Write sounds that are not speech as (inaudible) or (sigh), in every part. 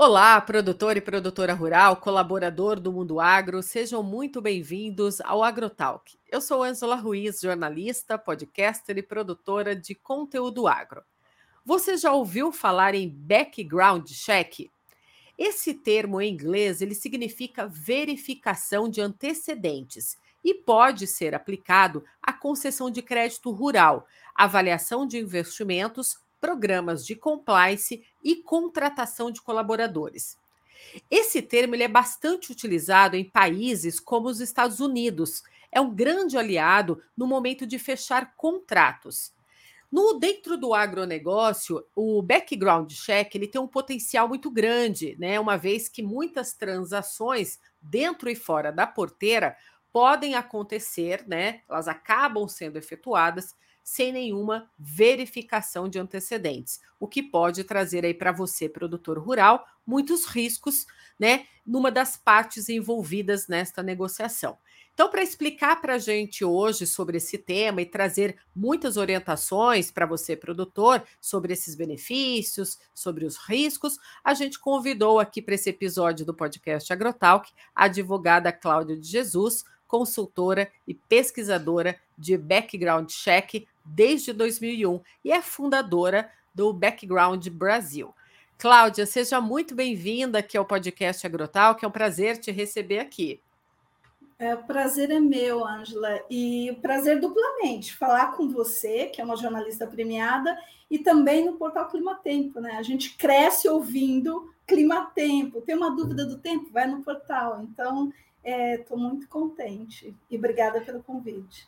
Olá, produtor e produtora rural, colaborador do Mundo Agro, sejam muito bem-vindos ao AgroTalk. Eu sou Ângela Ruiz, jornalista, podcaster e produtora de conteúdo agro. Você já ouviu falar em background check? Esse termo em inglês ele significa verificação de antecedentes e pode ser aplicado à concessão de crédito rural, avaliação de investimentos, programas de compliance e contratação de colaboradores. Esse termo ele é bastante utilizado em países como os Estados Unidos. É um grande aliado no momento de fechar contratos. No dentro do agronegócio, o background check ele tem um potencial muito grande, né? Uma vez que muitas transações dentro e fora da porteira podem acontecer, né? Elas acabam sendo efetuadas sem nenhuma verificação de antecedentes, o que pode trazer aí para você, produtor rural, muitos riscos, né, numa das partes envolvidas nesta negociação. Então, para explicar para a gente hoje sobre esse tema e trazer muitas orientações para você, produtor, sobre esses benefícios, sobre os riscos, a gente convidou aqui para esse episódio do podcast AgroTalk a advogada Cláudia de Jesus, consultora e pesquisadora de background check desde 2001 e é fundadora do Background Brasil. Cláudia, seja muito bem-vinda aqui ao podcast Agrotal, que é um prazer te receber aqui. É, o prazer é meu, Ângela, e o prazer duplamente falar com você, que é uma jornalista premiada, e também no portal Clima Tempo, né? A gente cresce ouvindo Clima Tempo. Tem uma dúvida do tempo? Vai no portal. Então, estou é, muito contente e obrigada pelo convite.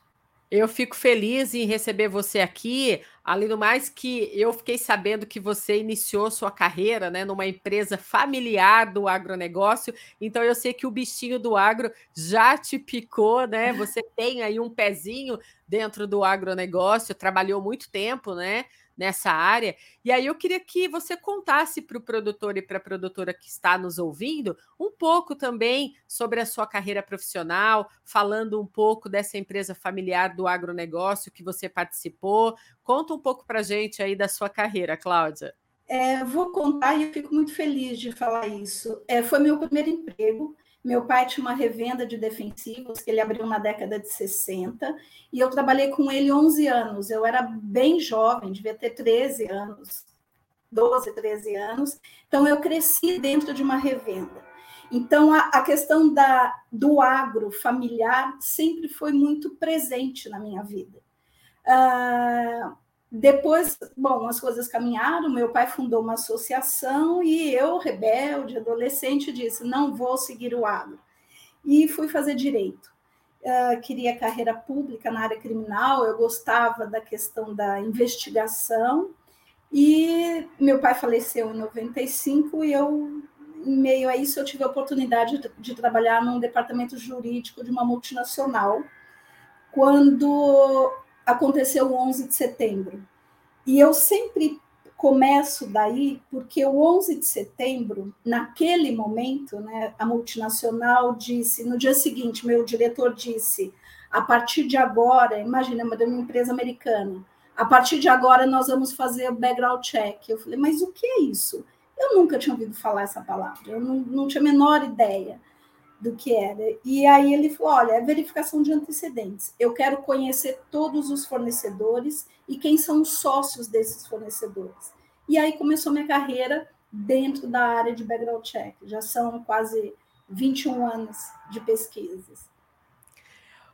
Eu fico feliz em receber você aqui, além do mais que eu fiquei sabendo que você iniciou sua carreira né, numa empresa familiar do agronegócio, então eu sei que o bichinho do agro já te picou, né? (laughs) Você tem aí um pezinho dentro do agronegócio, trabalhou muito tempo, né? Nessa área. E aí eu queria que você contasse para o produtor e para a produtora que está nos ouvindo um pouco também sobre a sua carreira profissional, falando um pouco dessa empresa familiar do agronegócio que você participou. Conta um pouco para a gente aí da sua carreira, Cláudia. É, vou contar e eu fico muito feliz de falar isso. É, foi meu primeiro emprego. Meu pai tinha uma revenda de defensivos que ele abriu na década de 60 e eu trabalhei com ele 11 anos. Eu era bem jovem, devia ter 13 anos, 12, 13 anos. Então eu cresci dentro de uma revenda. Então a, a questão da, do agro familiar sempre foi muito presente na minha vida. Uh, depois, bom, as coisas caminharam, meu pai fundou uma associação e eu, rebelde, adolescente, disse: não vou seguir o agro. E fui fazer direito. Uh, queria carreira pública na área criminal, eu gostava da questão da investigação. E meu pai faleceu em 95 e eu, em meio a isso, eu tive a oportunidade de, de trabalhar num departamento jurídico de uma multinacional. Quando aconteceu o 11 de setembro. E eu sempre começo daí, porque o 11 de setembro, naquele momento, né, a multinacional disse, no dia seguinte, meu diretor disse, a partir de agora, imagina, uma empresa americana, a partir de agora nós vamos fazer o background check. Eu falei, mas o que é isso? Eu nunca tinha ouvido falar essa palavra, eu não, não tinha a menor ideia do que era. E aí ele falou: olha, é verificação de antecedentes. Eu quero conhecer todos os fornecedores e quem são os sócios desses fornecedores. E aí começou minha carreira dentro da área de background check. Já são quase 21 anos de pesquisas.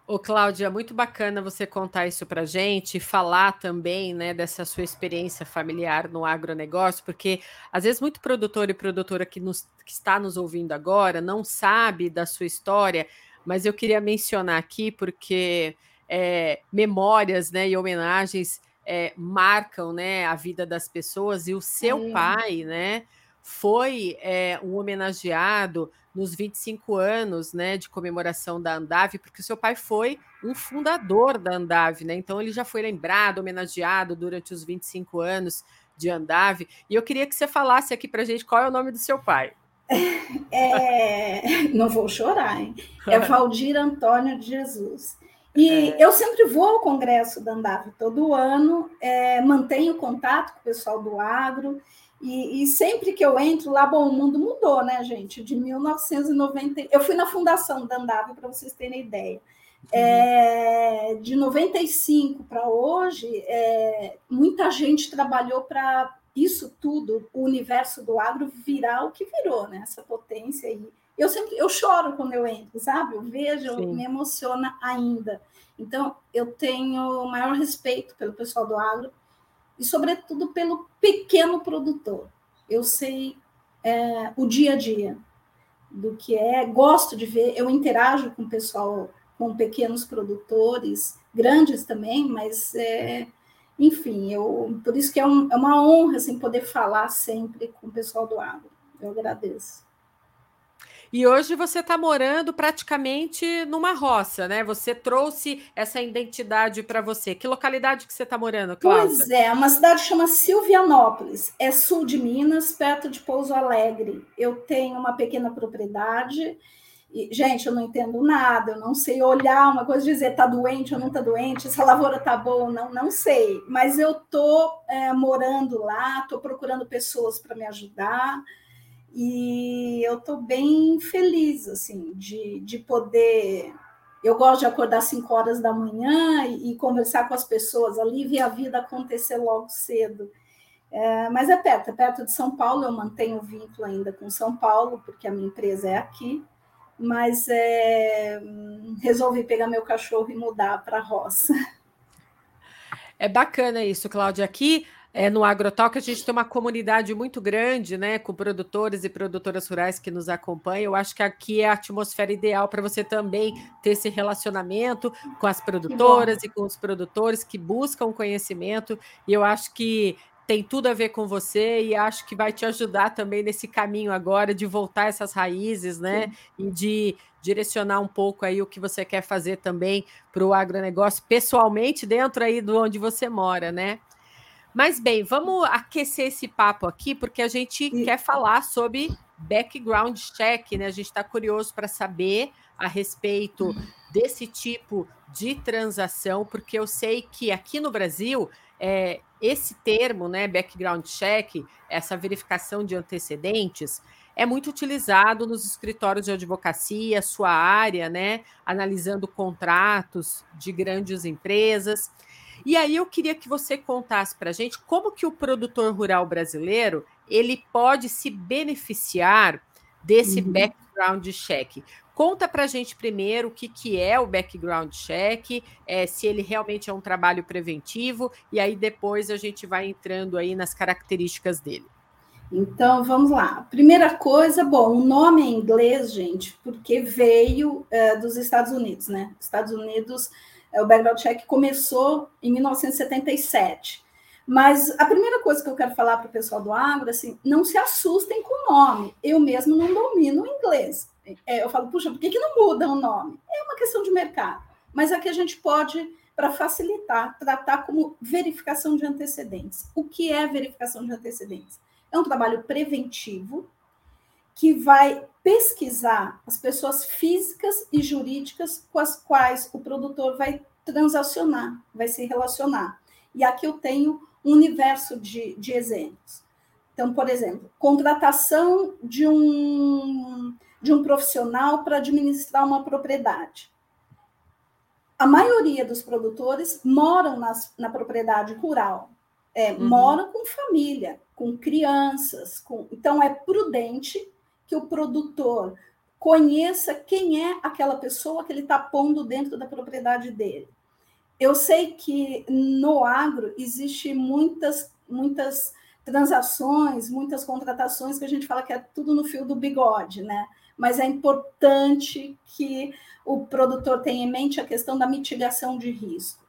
Ô, Cláudia, muito bacana você contar isso para gente, falar também né, dessa sua experiência familiar no agronegócio, porque às vezes muito produtor e produtora que, nos, que está nos ouvindo agora não sabe da sua história, mas eu queria mencionar aqui porque é, memórias né, e homenagens é, marcam né, a vida das pessoas, e o seu é. pai né, foi é, um homenageado nos 25 anos né, de comemoração da Andave, porque o seu pai foi um fundador da Andave, né? Então ele já foi lembrado, homenageado durante os 25 anos de Andave. E eu queria que você falasse aqui para gente qual é o nome do seu pai. (laughs) É, não vou chorar, hein? É (laughs) Valdir Antônio de Jesus. E é... eu sempre vou ao congresso da Andave todo ano, é, mantenho contato com o pessoal do agro, e, e, sempre que eu entro lá, bom, o mundo mudou, né, gente? De 1990. Eu fui na fundação da Andave, para vocês terem ideia. É, de 95 para hoje, é, muita gente trabalhou para isso tudo, o universo do agro virar o que virou, né? Essa potência aí. Eu sempre eu choro quando eu entro, sabe? Eu vejo, me emociona ainda. Então, eu tenho o maior respeito pelo pessoal do agro e, sobretudo, pelo pequeno produtor. Eu sei é, o dia a dia do que é, gosto de ver, eu interajo com o pessoal, com pequenos produtores, grandes também, mas é, enfim, eu, por isso que é, um, é uma honra assim, poder falar sempre com o pessoal do agro. Eu agradeço. E hoje você está morando praticamente numa roça, né? Você trouxe essa identidade para você. Que localidade que você está morando, Cláudia? Pois é, uma cidade chama Silvianópolis, é sul de Minas, perto de Pouso Alegre. Eu tenho uma pequena propriedade e, gente, eu não entendo nada, eu não sei olhar uma coisa, dizer tá doente ou não tá doente, essa lavoura tá boa ou não, não sei. Mas eu tô é, morando lá, tô procurando pessoas para me ajudar e eu tô bem feliz, assim, de, de poder. Eu gosto de acordar 5 horas da manhã e, e, conversar com as pessoas ali, ver a vida acontecer logo cedo. É, mas é perto, é perto de São Paulo, eu mantenho o vínculo ainda com São Paulo, porque a minha empresa é aqui mas é, resolvi pegar meu cachorro e mudar para a roça. É bacana isso, Cláudia. Aqui é, no Agrotalk a gente tem uma comunidade muito grande, né, com produtores e produtoras rurais que nos acompanham. Eu acho que aqui é a atmosfera ideal para você também ter esse relacionamento com as produtoras e com os produtores que buscam conhecimento. E eu acho que tem tudo a ver com você e acho que vai te ajudar também nesse caminho agora de voltar essas raízes, né? Sim. E de direcionar um pouco aí o que você quer fazer também para o agronegócio pessoalmente dentro aí do onde você mora, né? Mas bem, vamos aquecer esse papo aqui, porque a gente Sim. quer falar sobre background check, né? A gente está curioso para saber a respeito desse tipo de transação, porque eu sei que aqui no Brasil é, esse termo, né, background check, essa verificação de antecedentes, é muito utilizado nos escritórios de advocacia, sua área, né, analisando contratos de grandes empresas. E aí eu queria que você contasse para a gente como que o produtor rural brasileiro ele pode se beneficiar desse uhum. background check. Conta para a gente primeiro o que, que é o background check, é, se ele realmente é um trabalho preventivo, e aí depois a gente vai entrando aí nas características dele. Então, vamos lá. Primeira coisa, bom, o nome é inglês, gente, porque veio é, dos Estados Unidos, né? Estados Unidos, o background check começou em 1977. Mas a primeira coisa que eu quero falar para o pessoal do agro, assim, não se assustem com o nome. Eu mesmo não domino o inglês é, eu falo, puxa, por que, que não muda o nome? É uma questão de mercado. Mas aqui a gente pode, para facilitar, tratar como verificação de antecedentes. O que é verificação de antecedentes? É um trabalho preventivo que vai pesquisar as pessoas físicas e jurídicas com as quais o produtor vai transacionar, vai se relacionar. E aqui eu tenho um universo de, de exemplos. Então, por exemplo, contratação de um de um profissional para administrar uma propriedade. A maioria dos produtores moram nas, na propriedade rural, é, uhum. moram com família, com crianças. Com... Então, é prudente que o produtor conheça quem é aquela pessoa que ele está pondo dentro da propriedade dele. Eu sei que no agro existe muitas, muitas transações, muitas contratações que a gente fala que é tudo no fio do bigode, né? mas é importante que o produtor tenha em mente a questão da mitigação de risco.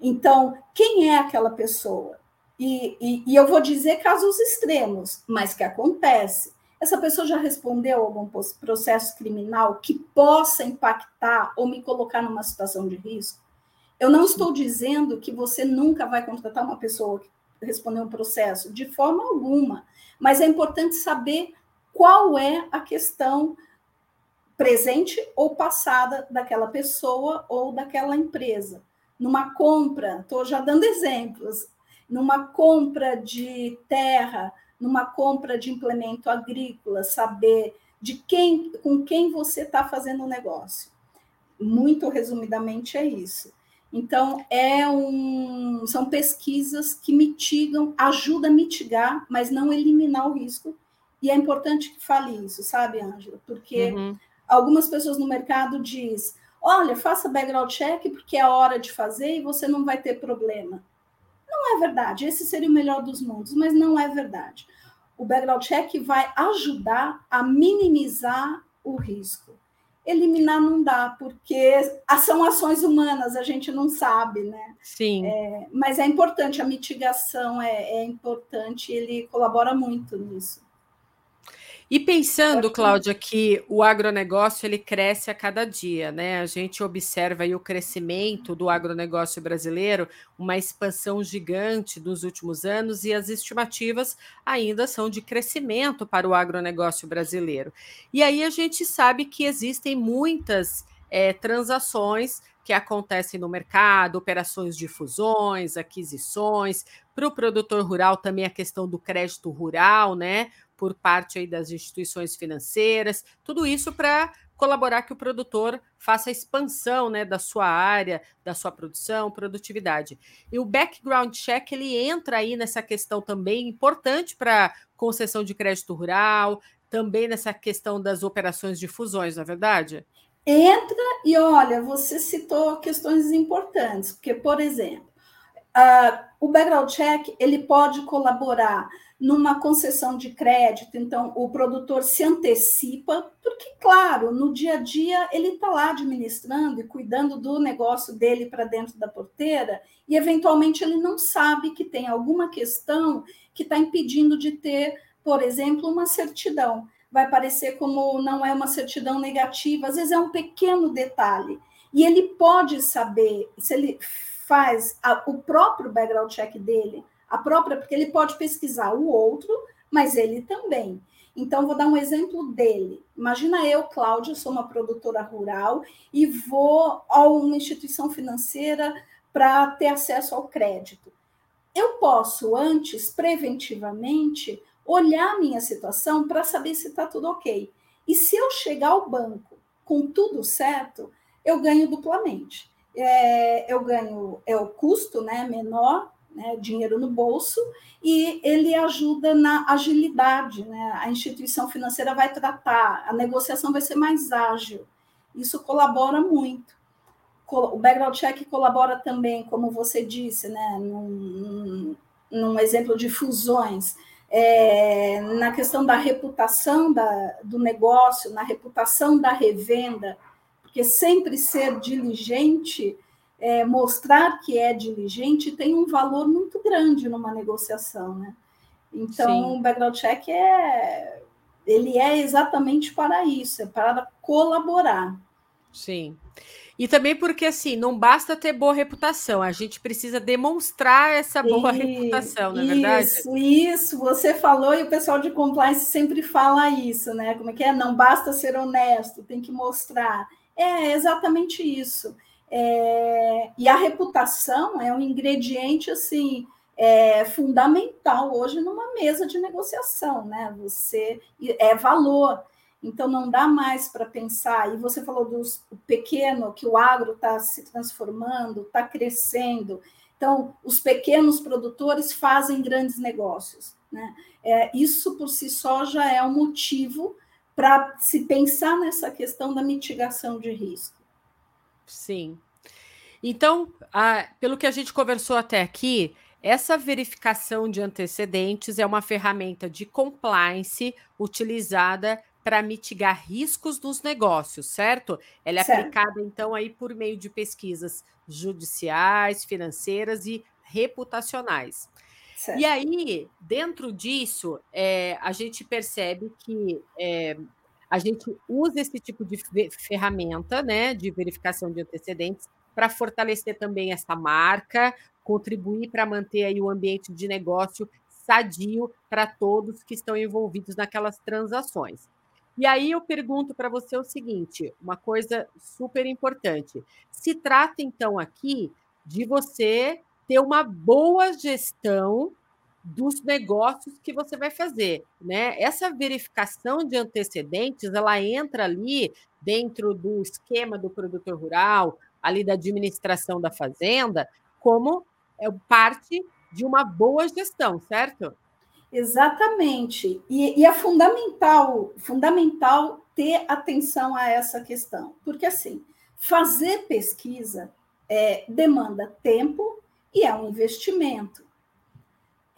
Então, quem é aquela pessoa? E, e, e eu vou dizer casos extremos, mas que acontece. Essa pessoa já respondeu a algum processo criminal que possa impactar ou me colocar numa situação de risco? Eu não estou dizendo que você nunca vai contratar uma pessoa que respondeu um processo, de forma alguma, mas é importante saber qual é a questão presente ou passada daquela pessoa ou daquela empresa. Numa compra, estou já dando exemplos, numa compra de terra, numa compra de implemento agrícola, saber de quem, com quem você está fazendo o negócio. Muito resumidamente é isso. Então, é um, são pesquisas que mitigam, ajudam a mitigar, mas não eliminar o risco. E é importante que fale isso, sabe, Ângela? Porque uhum algumas pessoas no mercado diz, olha, faça background check porque é hora de fazer e você não vai ter problema. Não é verdade. Esse seria o melhor dos mundos, mas não é verdade. O background check vai ajudar a minimizar o risco. Eliminar não dá, porque são ações humanas, a gente não sabe, né? Sim. É, mas é importante, a mitigação é, é importante, ele colabora muito nisso. E pensando, Cláudia, que o agronegócio ele cresce a cada dia, né? A gente observa aí o crescimento do agronegócio brasileiro, uma expansão gigante nos últimos anos, e as estimativas ainda são de crescimento para o agronegócio brasileiro. E aí a gente sabe que existem muitas é, transações que acontecem no mercado, operações de fusões, aquisições, para o produtor rural também a questão do crédito rural, né? Por parte aí das instituições financeiras, tudo isso para colaborar que o produtor faça a expansão né, da sua área, da sua produção, produtividade. E o background check ele entra aí nessa questão também importante para concessão de crédito rural, também nessa questão das operações de fusões, não é verdade? Entra e olha, você citou questões importantes, porque, por exemplo, uh, o background check ele pode colaborar numa concessão de crédito, então o produtor se antecipa, porque, claro, no dia a dia ele está lá administrando e cuidando do negócio dele para dentro da porteira, e eventualmente ele não sabe que tem alguma questão que está impedindo de ter, por exemplo, uma certidão. Vai parecer como não é uma certidão negativa, às vezes é um pequeno detalhe. E ele pode saber, se ele faz a, o próprio background check dele, a própria, porque ele pode pesquisar o outro, mas ele também. Então, vou dar um exemplo dele. Imagina eu, Cláudia, sou uma produtora rural e vou a uma instituição financeira para ter acesso ao crédito. Eu posso, antes, preventivamente, olhar minha situação para saber se está tudo ok. E se eu chegar ao banco com tudo certo, eu ganho duplamente. É, eu ganho é o custo né, menor né, dinheiro no bolso, e ele ajuda na agilidade. Né? A instituição financeira vai tratar, a negociação vai ser mais ágil. Isso colabora muito. O background check colabora também, como você disse, né, num, num exemplo de fusões, é, na questão da reputação da, do negócio, na reputação da revenda, porque sempre ser diligente é, mostrar que é diligente tem um valor muito grande numa negociação, né? Então, Sim. o background check é ele é exatamente para isso, é para colaborar. Sim. E também porque assim, não basta ter boa reputação, a gente precisa demonstrar essa boa e, reputação, não é isso, verdade? Isso, isso, você falou e o pessoal de compliance sempre fala isso, né? Como é que é? Não basta ser honesto, tem que mostrar. É exatamente isso. É, e a reputação é um ingrediente assim é, fundamental hoje numa mesa de negociação, né? Você é valor. Então não dá mais para pensar. E você falou do pequeno, que o agro está se transformando, está crescendo. Então, os pequenos produtores fazem grandes negócios. Né? É, isso por si só já é um motivo para se pensar nessa questão da mitigação de risco. Sim. Então, a, pelo que a gente conversou até aqui, essa verificação de antecedentes é uma ferramenta de compliance utilizada para mitigar riscos dos negócios, certo? Ela é certo. aplicada, então, aí por meio de pesquisas judiciais, financeiras e reputacionais. Certo. E aí, dentro disso, é, a gente percebe que é, a gente usa esse tipo de ferramenta, né, de verificação de antecedentes, para fortalecer também essa marca, contribuir para manter aí o ambiente de negócio sadio para todos que estão envolvidos naquelas transações. E aí eu pergunto para você o seguinte: uma coisa super importante. Se trata, então, aqui de você ter uma boa gestão dos negócios que você vai fazer, né? Essa verificação de antecedentes, ela entra ali dentro do esquema do produtor rural, ali da administração da fazenda, como é parte de uma boa gestão, certo? Exatamente. E, e, é fundamental, fundamental ter atenção a essa questão, porque assim, fazer pesquisa é, demanda tempo e é um investimento.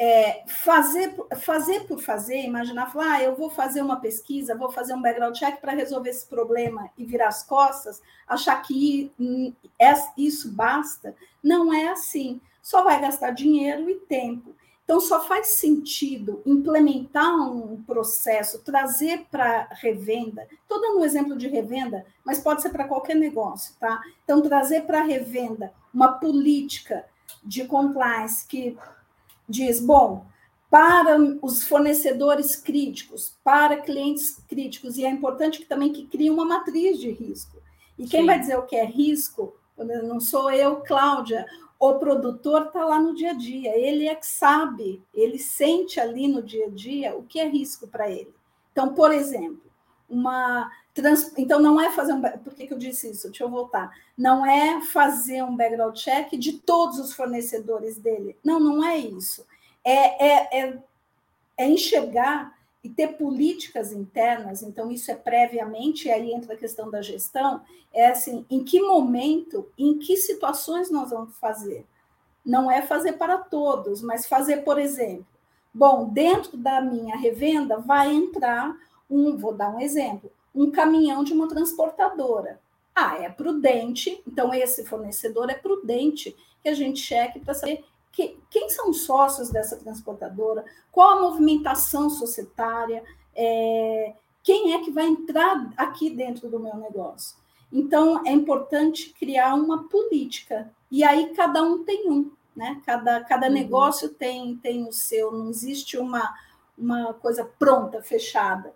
É, fazer, fazer por fazer, imaginar, falar, ah, eu vou fazer uma pesquisa, vou fazer um background check para resolver esse problema e virar as costas, achar que isso basta, não é assim. Só vai gastar dinheiro e tempo. Então, só faz sentido implementar um processo, trazer para revenda. Estou dando um exemplo de revenda, mas pode ser para qualquer negócio, tá? Então, trazer para revenda uma política de compliance que diz: bom, para os fornecedores críticos, para clientes críticos, e é importante que também que crie uma matriz de risco. E quem Sim. vai dizer o que é risco, não sou eu, Cláudia, o produtor está lá no dia a dia, ele é que sabe, ele sente ali no dia a dia o que é risco para ele. Então, por exemplo, uma trans... então não é fazer um por que, que eu disse isso? Deixa eu voltar. Não é fazer um background check de todos os fornecedores dele. Não, não é isso. É, é, é, é enxergar e ter políticas internas, então isso é previamente, e aí entra a questão da gestão, é assim, em que momento, em que situações nós vamos fazer? Não é fazer para todos, mas fazer, por exemplo, bom, dentro da minha revenda vai entrar um, vou dar um exemplo, um caminhão de uma transportadora. Ah, é prudente, então esse fornecedor é prudente que a gente cheque para saber que, quem são os sócios dessa transportadora, qual a movimentação societária, é, quem é que vai entrar aqui dentro do meu negócio. Então, é importante criar uma política, e aí cada um tem um, né? Cada, cada uhum. negócio tem, tem o seu, não existe uma, uma coisa pronta, fechada.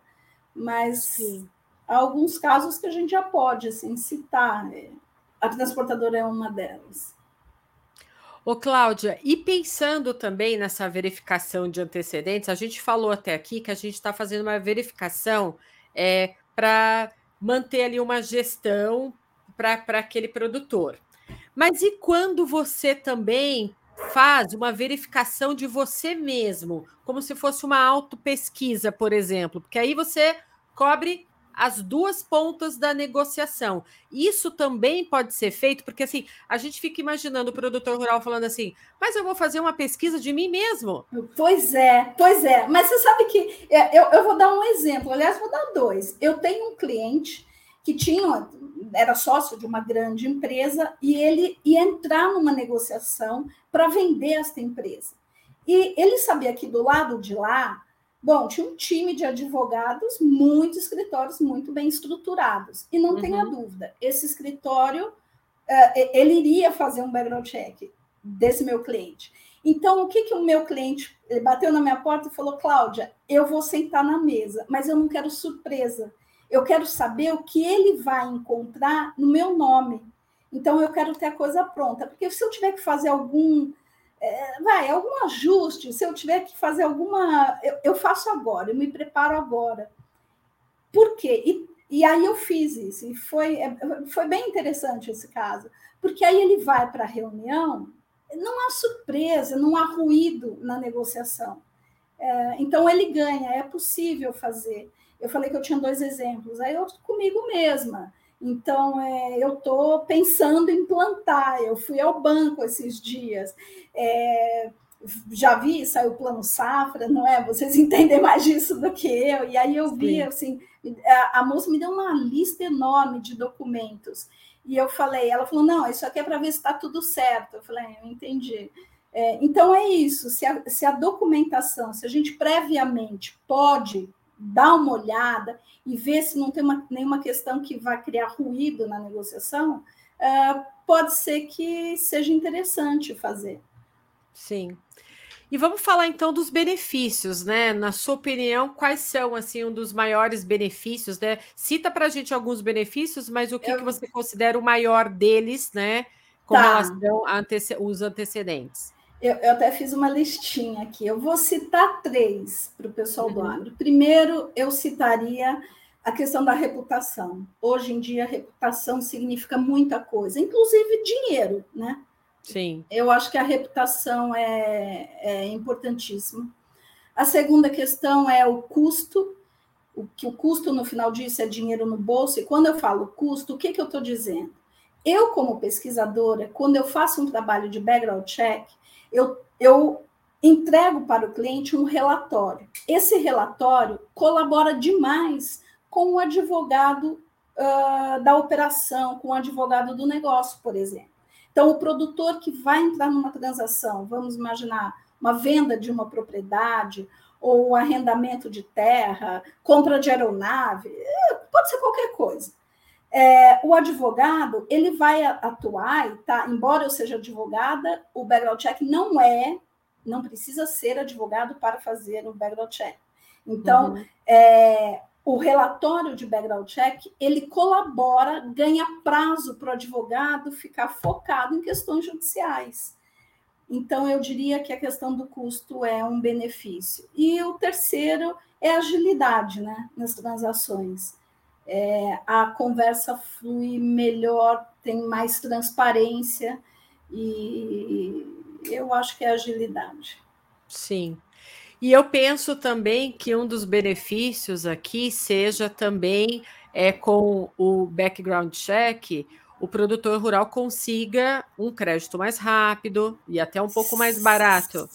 Mas Sim. Alguns casos que a gente já pode assim, citar. É, a transportadora é uma delas. Ô, Cláudia, e pensando também nessa verificação de antecedentes, a gente falou até aqui que a gente está fazendo uma verificação é, para manter ali uma gestão para aquele produtor. Mas e quando você também faz uma verificação de você mesmo, como se fosse uma autopesquisa, por exemplo? Porque aí você cobre as duas pontas da negociação. Isso também pode ser feito, porque assim, a gente fica imaginando o produtor rural falando assim, mas eu vou fazer uma pesquisa de mim mesmo. Pois é, pois é. Mas você sabe que é, eu, eu vou dar um exemplo, aliás, vou dar dois. Eu tenho um cliente que tinha, era sócio de uma grande empresa, e ele ia entrar numa negociação para vender esta empresa. E ele sabia que do lado de lá Bom, tinha um time de advogados, muitos escritórios muito bem estruturados. E não uhum. tenha dúvida, esse escritório, uh, ele iria fazer um background check desse meu cliente. Então, o que, que o meu cliente bateu na minha porta e falou, Cláudia, eu vou sentar na mesa, mas eu não quero surpresa. Eu quero saber o que ele vai encontrar no meu nome. Então, eu quero ter a coisa pronta. Porque se eu tiver que fazer algum é, vai, algum ajuste, se eu tiver que fazer alguma. Eu, eu, faço agora, eu me preparo agora. Por quê? E, e aí eu fiz isso, e foi, é, foi bem interessante esse caso, porque aí ele vai para a reunião, não há surpresa, não há ruído na negociação. É, então ele ganha, é possível fazer. Eu falei que eu tinha dois exemplos, aí eu comigo mesma. Então, é, eu estou pensando em plantar. Eu fui ao banco esses dias. É, já vi, saiu o plano safra, não é? Vocês (laughs) entendem mais disso do que eu. E aí eu vi, assim, a, a moça me deu uma lista enorme de documentos. E eu falei, ela falou, não, isso aqui é para ver se está tudo certo. Eu falei, eu entendi. É, então é isso, se a, se a documentação, se a gente previamente pode dar uma olhada e ver se não tem uma, nenhuma questão que vai criar ruído na negociação, uh, pode ser que seja interessante fazer. Sim. E vamos falar então dos benefícios, né? Na sua opinião, quais são assim um dos maiores benefícios, né? Cita para a gente alguns benefícios, mas o que, eu... que você considera o maior deles, né? Com tá. relação aos antecedentes. Eu, eu, até fiz uma listinha aqui. Eu vou citar três para o pessoal uhum. do agro. Primeiro, eu citaria a questão da reputação. Hoje em dia, reputação significa muita coisa, inclusive dinheiro, né? Sim. Eu acho que a reputação é, é importantíssima. A segunda questão é o custo, o que o custo no final disso é dinheiro no bolso. E quando eu falo custo, o que, que eu estou dizendo? Eu, como pesquisadora, quando eu faço um trabalho de background check, eu, eu entrego para o cliente um relatório. Esse relatório colabora demais com o advogado uh, da operação, com o advogado do negócio, por exemplo. Então, o produtor que vai entrar numa transação, vamos imaginar uma venda de uma propriedade, ou arrendamento de terra, compra de aeronave, é, pode ser qualquer coisa. É, o advogado ele vai atuar, e tá, embora eu seja advogada, o background check não é, não precisa ser advogado para fazer um background check. Então, uhum. é, o relatório de background check ele colabora, ganha prazo para o advogado ficar focado em questões judiciais. Então, eu diria que a questão do custo é um benefício. E o terceiro é agilidade né, nas transações. É, a conversa flui melhor, tem mais transparência, e eu acho que é agilidade. Sim. E eu penso também que um dos benefícios aqui seja também é, com o background check, o produtor rural consiga um crédito mais rápido e até um pouco mais barato.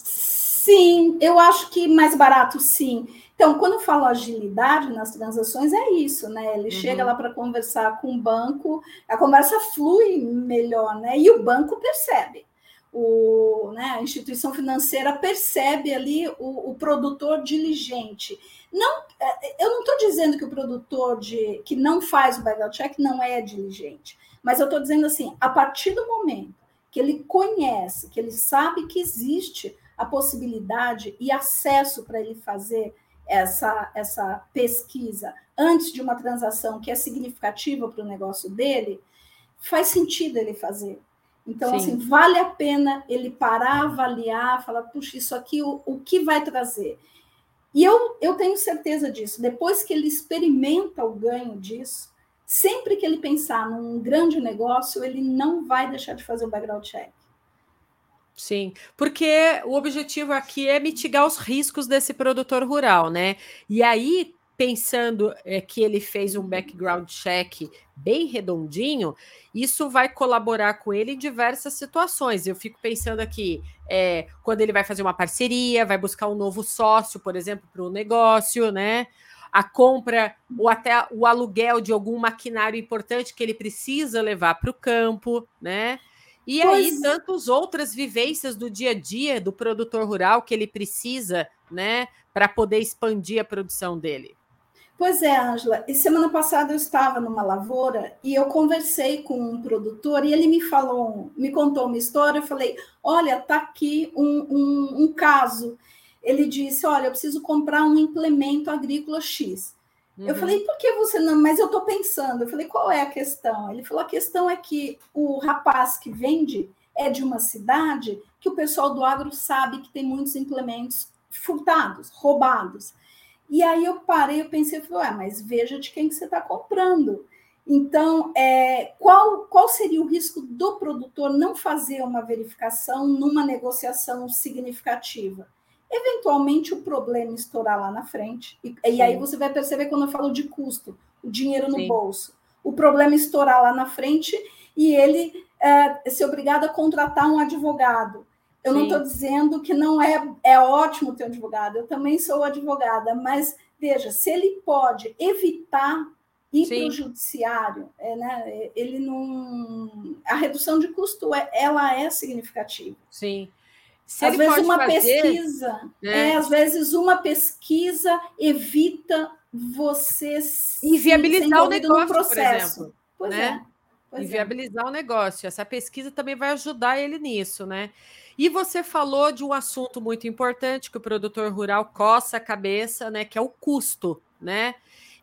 Sim, eu acho que mais barato, sim. Então, quando eu falo agilidade nas transações, é isso, né? Ele uhum. chega lá para conversar com o banco, a conversa flui melhor, né? E o banco percebe o, né, a instituição financeira percebe ali o, o produtor diligente. Não, é, eu não estou dizendo que o produtor de, que não faz o background check não é diligente, mas eu estou dizendo assim, a partir do momento que ele conhece, que ele sabe que existe a possibilidade e acesso para ele fazer essa, essa pesquisa antes de uma transação que é significativa para o negócio dele, faz sentido ele fazer. Então, Sim. assim, vale a pena ele parar, avaliar, falar, puxa, isso aqui, o, o que vai trazer? E eu, eu tenho certeza disso. Depois que ele experimenta o ganho disso, sempre que ele pensar num grande negócio, ele não vai deixar de fazer o background check. Sim, porque o objetivo aqui é mitigar os riscos desse produtor rural, né? E aí pensando é, que ele fez um background check bem redondinho, isso vai colaborar com ele em diversas situações. Eu fico pensando aqui, é, quando ele vai fazer uma parceria, vai buscar um novo sócio, por exemplo, para o negócio, né? A compra ou até o aluguel de algum maquinário importante que ele precisa levar para o campo, né? E pois... aí, tantas outras vivências do dia a dia do produtor rural que ele precisa, né, para poder expandir a produção dele. Pois é, Ângela. E semana passada eu estava numa lavoura e eu conversei com um produtor e ele me falou, me contou uma história. Eu falei: Olha, tá aqui um, um, um caso. Ele disse: Olha, eu preciso comprar um implemento agrícola X. Uhum. Eu falei: Por que você não? Mas eu estou pensando. Eu falei: Qual é a questão? Ele falou: A questão é que o rapaz que vende é de uma cidade que o pessoal do agro sabe que tem muitos implementos furtados, roubados. E aí eu parei, eu pensei, eu falei, mas veja de quem que você está comprando. Então, é, qual, qual seria o risco do produtor não fazer uma verificação numa negociação significativa? Eventualmente o problema estourar lá na frente. E, e aí você vai perceber quando eu falo de custo, o dinheiro no Sim. bolso. O problema estourar lá na frente e ele é, ser obrigado a contratar um advogado. Eu Sim. não estou dizendo que não é, é ótimo ter um advogado, eu também sou advogada, mas veja, se ele pode evitar ir para o judiciário, é, né, ele não. A redução de custo é, ela é significativa. Sim. Se às vezes uma fazer, pesquisa, né? é, às vezes uma pesquisa evita você inviabilizar o negócio, no processo. Por exemplo, pois né? é. Pois é. viabilizar é. o negócio. Essa pesquisa também vai ajudar ele nisso, né? E você falou de um assunto muito importante que o produtor rural coça a cabeça, né, que é o custo, né?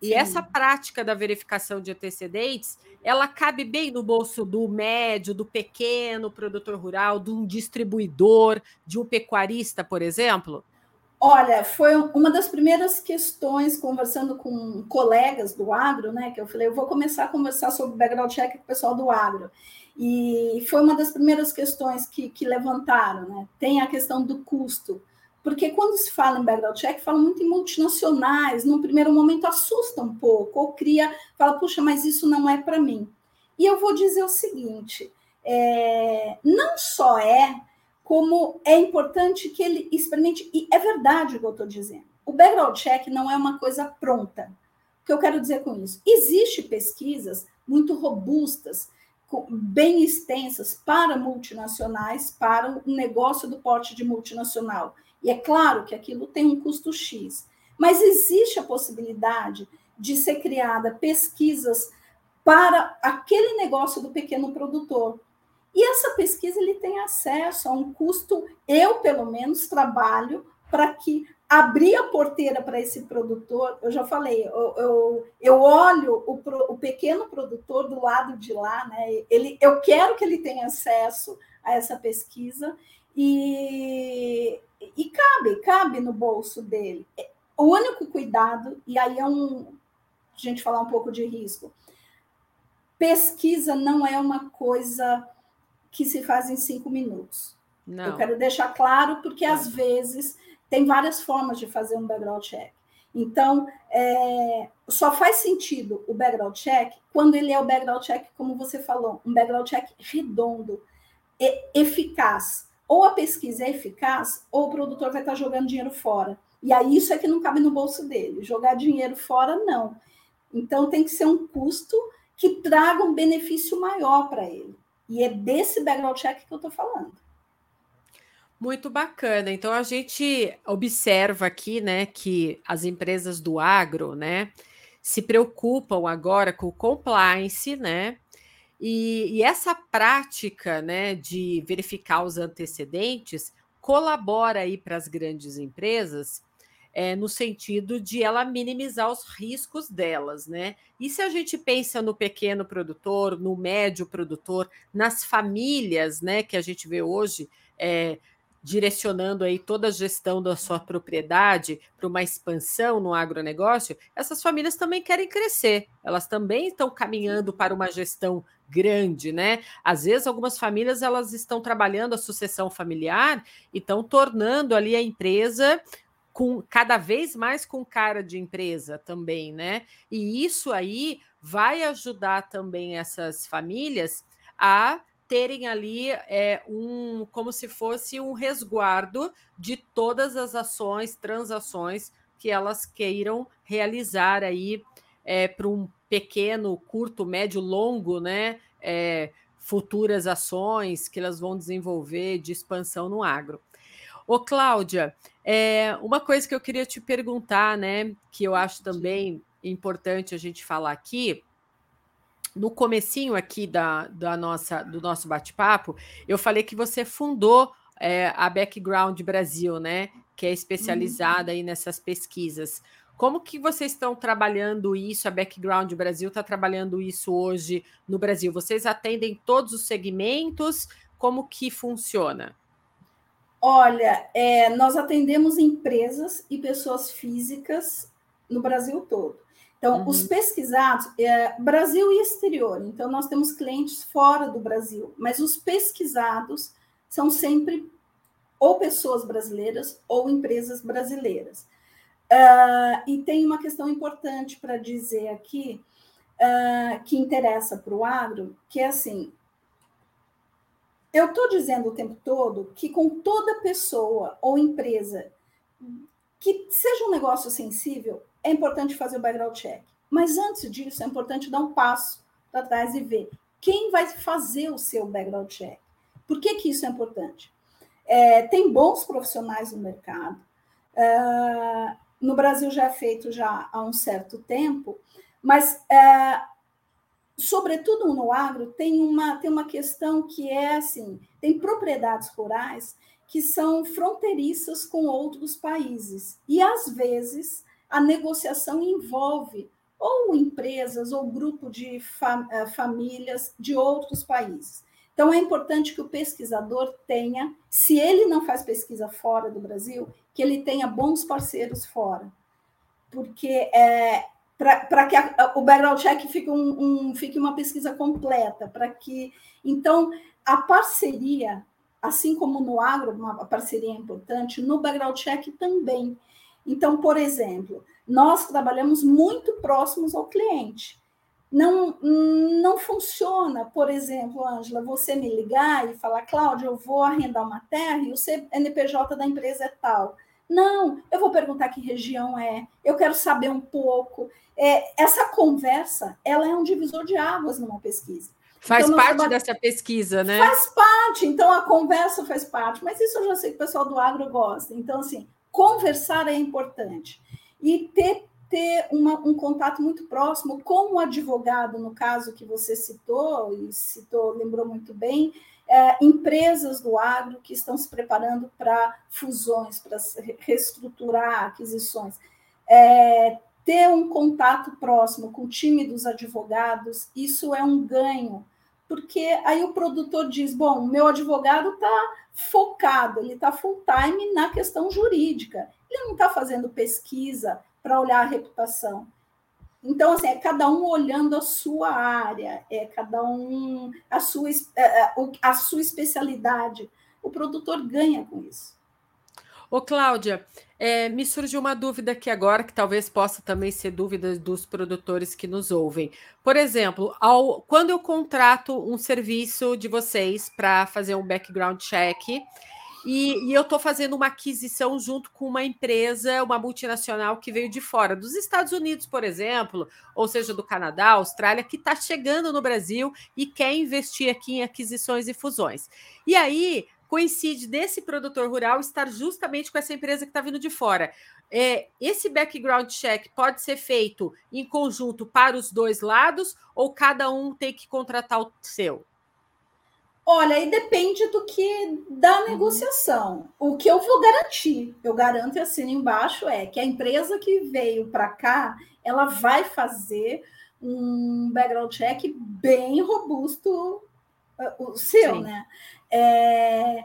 E Sim. essa prática da verificação de antecedentes, ela cabe bem no bolso do médio, do pequeno produtor rural, de um distribuidor, de um pecuarista, por exemplo? Olha, foi uma das primeiras questões, conversando com colegas do agro, né? Que eu falei, eu vou começar a conversar sobre background check com o pessoal do agro. E foi uma das primeiras questões que, que levantaram, né? Tem a questão do custo. Porque quando se fala em background check, fala muito em multinacionais, num primeiro momento assusta um pouco, ou cria, fala, puxa, mas isso não é para mim. E eu vou dizer o seguinte: é, não só é como é importante que ele experimente, e é verdade o que eu estou dizendo. O background check não é uma coisa pronta. O que eu quero dizer com isso? Existem pesquisas muito robustas, bem extensas para multinacionais, para um negócio do porte de multinacional. E é claro que aquilo tem um custo X. Mas existe a possibilidade de ser criada pesquisas para aquele negócio do pequeno produtor. E essa pesquisa ele tem acesso a um custo, eu pelo menos trabalho para que abrir a porteira para esse produtor, eu já falei, eu, eu, eu olho o, o, pequeno produtor do lado de lá, né? Ele, eu quero que ele tenha acesso a essa pesquisa e, e cabe, cabe no bolso dele. O único cuidado, e aí é um a gente falar um pouco de risco. Pesquisa não é uma coisa que se faz em cinco minutos. Não. Eu quero deixar claro, porque às vezes tem várias formas de fazer um background check. Então, é, só faz sentido o background check quando ele é o background check, como você falou, um background check redondo, e, eficaz. Ou a pesquisa é eficaz, ou o produtor vai estar jogando dinheiro fora. E aí isso é que não cabe no bolso dele. Jogar dinheiro fora, não. Então tem que ser um custo que traga um benefício maior para ele. E é desse background check que eu estou falando. Muito bacana. Então a gente observa aqui, né, que as empresas do agro, né, se preocupam agora com o compliance, né? E, e essa prática, né, de verificar os antecedentes colabora aí para as grandes empresas é, no sentido de ela minimizar os riscos delas, né? E se a gente pensa no pequeno produtor, no médio produtor, nas famílias, né, que a gente vê hoje, é, direcionando aí toda a gestão da sua propriedade para uma expansão no agronegócio, essas famílias também querem crescer, elas também estão caminhando para uma gestão grande, né? Às vezes algumas famílias elas estão trabalhando a sucessão familiar e estão tornando ali a empresa com cada vez mais com cara de empresa também, né? E isso aí vai ajudar também essas famílias a terem ali é, um como se fosse um resguardo de todas as ações, transações que elas queiram realizar aí é, para um pequeno, curto, médio, longo, né? É, futuras ações que elas vão desenvolver de expansão no agro. Ô, Cláudia, é, uma coisa que eu queria te perguntar, né, que eu acho também importante a gente falar aqui, no comecinho aqui da, da nossa, do nosso bate-papo, eu falei que você fundou é, a Background Brasil, né, que é especializada uhum. aí nessas pesquisas. Como que vocês estão trabalhando isso? A Background Brasil está trabalhando isso hoje no Brasil? Vocês atendem todos os segmentos? Como que funciona? Olha, é, nós atendemos empresas e pessoas físicas no Brasil todo. Então, uhum. os pesquisados, é, Brasil e exterior. Então, nós temos clientes fora do Brasil, mas os pesquisados são sempre ou pessoas brasileiras ou empresas brasileiras. Uh, e tem uma questão importante para dizer aqui, uh, que interessa para o agro, que é assim: eu estou dizendo o tempo todo que com toda pessoa ou empresa que seja um negócio sensível, é importante fazer o background check. Mas antes disso, é importante dar um passo para trás e ver quem vai fazer o seu background check. Por que, que isso é importante? É, tem bons profissionais no mercado. É, no Brasil já é feito já há um certo tempo, mas é, sobretudo no agro, tem uma, tem uma questão que é assim: tem propriedades rurais que são fronteiriças com outros países. E, às vezes, a negociação envolve ou empresas ou grupo de eh, famílias de outros países. Então, é importante que o pesquisador tenha, se ele não faz pesquisa fora do Brasil, que ele tenha bons parceiros fora. Porque é, para que a, o background check fique, um, um, fique uma pesquisa completa, para que. Então, a parceria assim como no agro, uma parceria importante, no background check também. Então, por exemplo, nós trabalhamos muito próximos ao cliente. Não, não funciona, por exemplo, Ângela, você me ligar e falar, Cláudia, eu vou arrendar uma terra e o CNPJ da empresa é tal. Não, eu vou perguntar que região é, eu quero saber um pouco. É, essa conversa, ela é um divisor de águas numa pesquisa. Faz então, parte trabalho... dessa pesquisa, né? Faz parte, então a conversa faz parte, mas isso eu já sei que o pessoal do agro gosta. Então, assim, conversar é importante. E ter, ter uma, um contato muito próximo com o advogado, no caso que você citou, e citou, lembrou muito bem, é, empresas do agro que estão se preparando para fusões, para reestruturar aquisições. É, ter um contato próximo com o time dos advogados, isso é um ganho, porque aí o produtor diz: bom, meu advogado está focado, ele está full time na questão jurídica, ele não está fazendo pesquisa para olhar a reputação. Então, assim, é cada um olhando a sua área, é cada um a sua, é, é, a sua especialidade. O produtor ganha com isso. Ô, Cláudia, é, me surgiu uma dúvida aqui agora, que talvez possa também ser dúvida dos produtores que nos ouvem. Por exemplo, ao, quando eu contrato um serviço de vocês para fazer um background check, e, e eu estou fazendo uma aquisição junto com uma empresa, uma multinacional que veio de fora, dos Estados Unidos, por exemplo, ou seja, do Canadá, Austrália, que está chegando no Brasil e quer investir aqui em aquisições e fusões. E aí coincide desse produtor rural estar justamente com essa empresa que está vindo de fora. É, esse background check pode ser feito em conjunto para os dois lados ou cada um tem que contratar o seu? Olha, aí depende do que da uhum. negociação. O que eu vou garantir, eu garanto e assino embaixo, é que a empresa que veio para cá, ela vai fazer um background check bem robusto, o seu, Sim. né? É,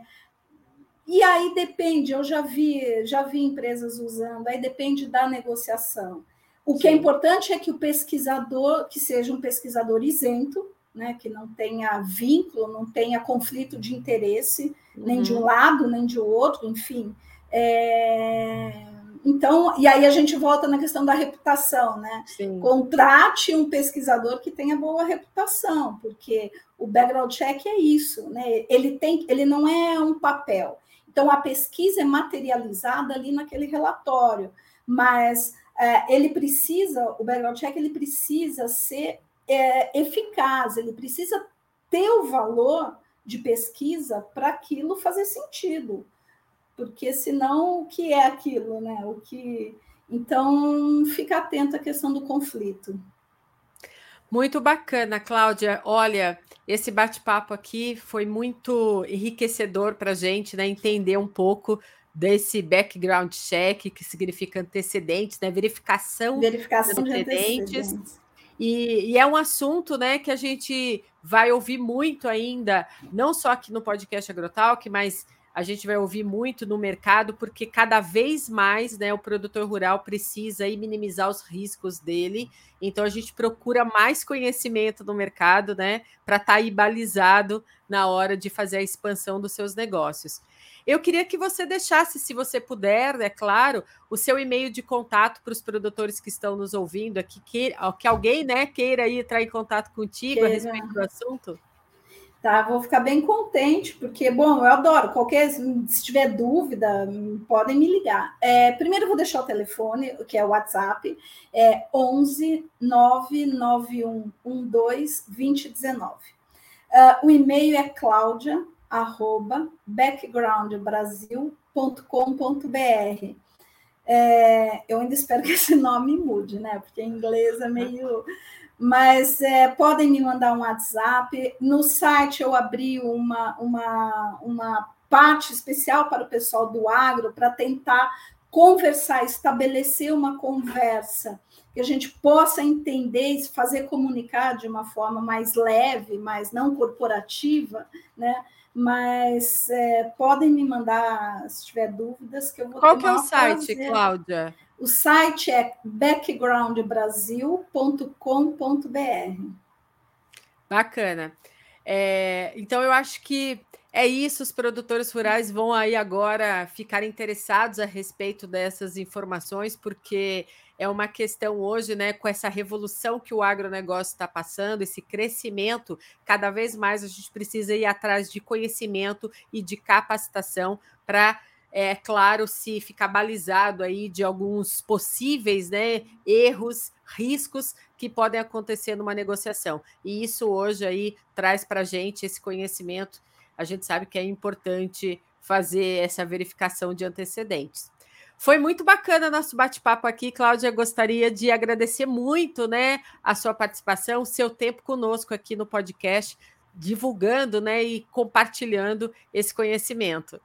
e aí depende, eu já vi, já vi empresas usando, aí depende da negociação. O Sim. que é importante é que o pesquisador, que seja um pesquisador isento, né, que não tenha vínculo, não tenha conflito de interesse, uhum. nem de um uhum. lado, nem de outro, enfim. É, então, e aí a gente volta na questão da reputação, né? Sim. Contrate um pesquisador que tenha boa reputação, porque o background check é isso, né? Ele tem, ele não é um papel. Então a pesquisa é materializada ali naquele relatório, mas é, ele precisa, o background check ele precisa ser é, eficaz, ele precisa ter o valor de pesquisa para aquilo fazer sentido porque senão o que é aquilo, né? O que então fica atento à questão do conflito. Muito bacana, Cláudia. Olha, esse bate-papo aqui foi muito enriquecedor para a gente, né? Entender um pouco desse background check, que significa antecedentes, né? Verificação, Verificação de antecedentes. De antecedentes. E, e, é um assunto né, que a gente vai ouvir muito ainda, não só aqui no podcast Agrotalk, mas a gente vai ouvir muito no mercado, porque cada vez mais né, o produtor rural precisa aí minimizar os riscos dele. Então a gente procura mais conhecimento no mercado, né? Para estar tá aí balizado na hora de fazer a expansão dos seus negócios. Eu queria que você deixasse, se você puder, é claro, o seu e-mail de contato para os produtores que estão nos ouvindo aqui, que, que alguém né, queira ir entrar em contato contigo queira. a respeito do assunto. Tá, vou ficar bem contente, porque, bom, eu adoro. Qualquer, se tiver dúvida, podem me ligar. É, primeiro, vou deixar o telefone, que é o WhatsApp, é 11 991 12 2019. Uh, o e-mail é cláudia, arroba, backgroundbrasil.com.br. É, eu ainda espero que esse nome mude, né? Porque em inglês é meio mas é, podem me mandar um WhatsApp. No site eu abri uma, uma, uma parte especial para o pessoal do agro para tentar conversar, estabelecer uma conversa que a gente possa entender e fazer comunicar de uma forma mais leve, mais não corporativa, né? Mas é, podem me mandar se tiver dúvidas que eu vou. Qual que é o site, prazer. Cláudia? O site é backgroundbrasil.com.br. Bacana. É, então eu acho que é isso, os produtores rurais vão aí agora ficar interessados a respeito dessas informações, porque é uma questão hoje, né, com essa revolução que o agronegócio está passando, esse crescimento, cada vez mais a gente precisa ir atrás de conhecimento e de capacitação para é claro, se ficar balizado aí de alguns possíveis né, erros, riscos que podem acontecer numa negociação. E isso hoje aí traz para a gente esse conhecimento a gente sabe que é importante fazer essa verificação de antecedentes. Foi muito bacana nosso bate-papo aqui, Cláudia. Gostaria de agradecer muito, né, a sua participação, o seu tempo conosco aqui no podcast, divulgando, né, e compartilhando esse conhecimento.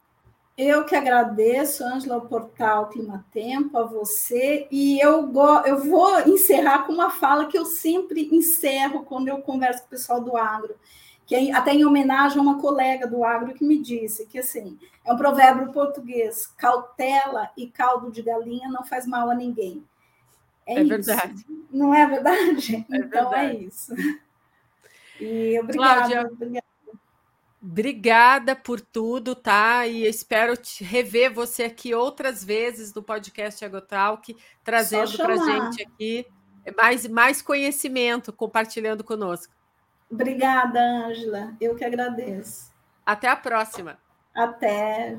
Eu que agradeço, Ângela, ao portal Clima Tempo, a você, e eu, go, eu vou encerrar com uma fala que eu sempre encerro quando eu converso com o pessoal do agro que é, até em homenagem a uma colega do agro que me disse que assim é um provérbio português: cautela e caldo de galinha não faz mal a ninguém. É, é verdade. Não é verdade? É então é verdade. é isso. E obrigada. Cláudia, obrigada. Obrigada por tudo, tá? E espero te rever você aqui outras vezes no podcast Agotalk, trazendo para gente aqui mais, mais conhecimento, compartilhando conosco. Obrigada, Ângela. Eu que agradeço. Até a próxima. Até.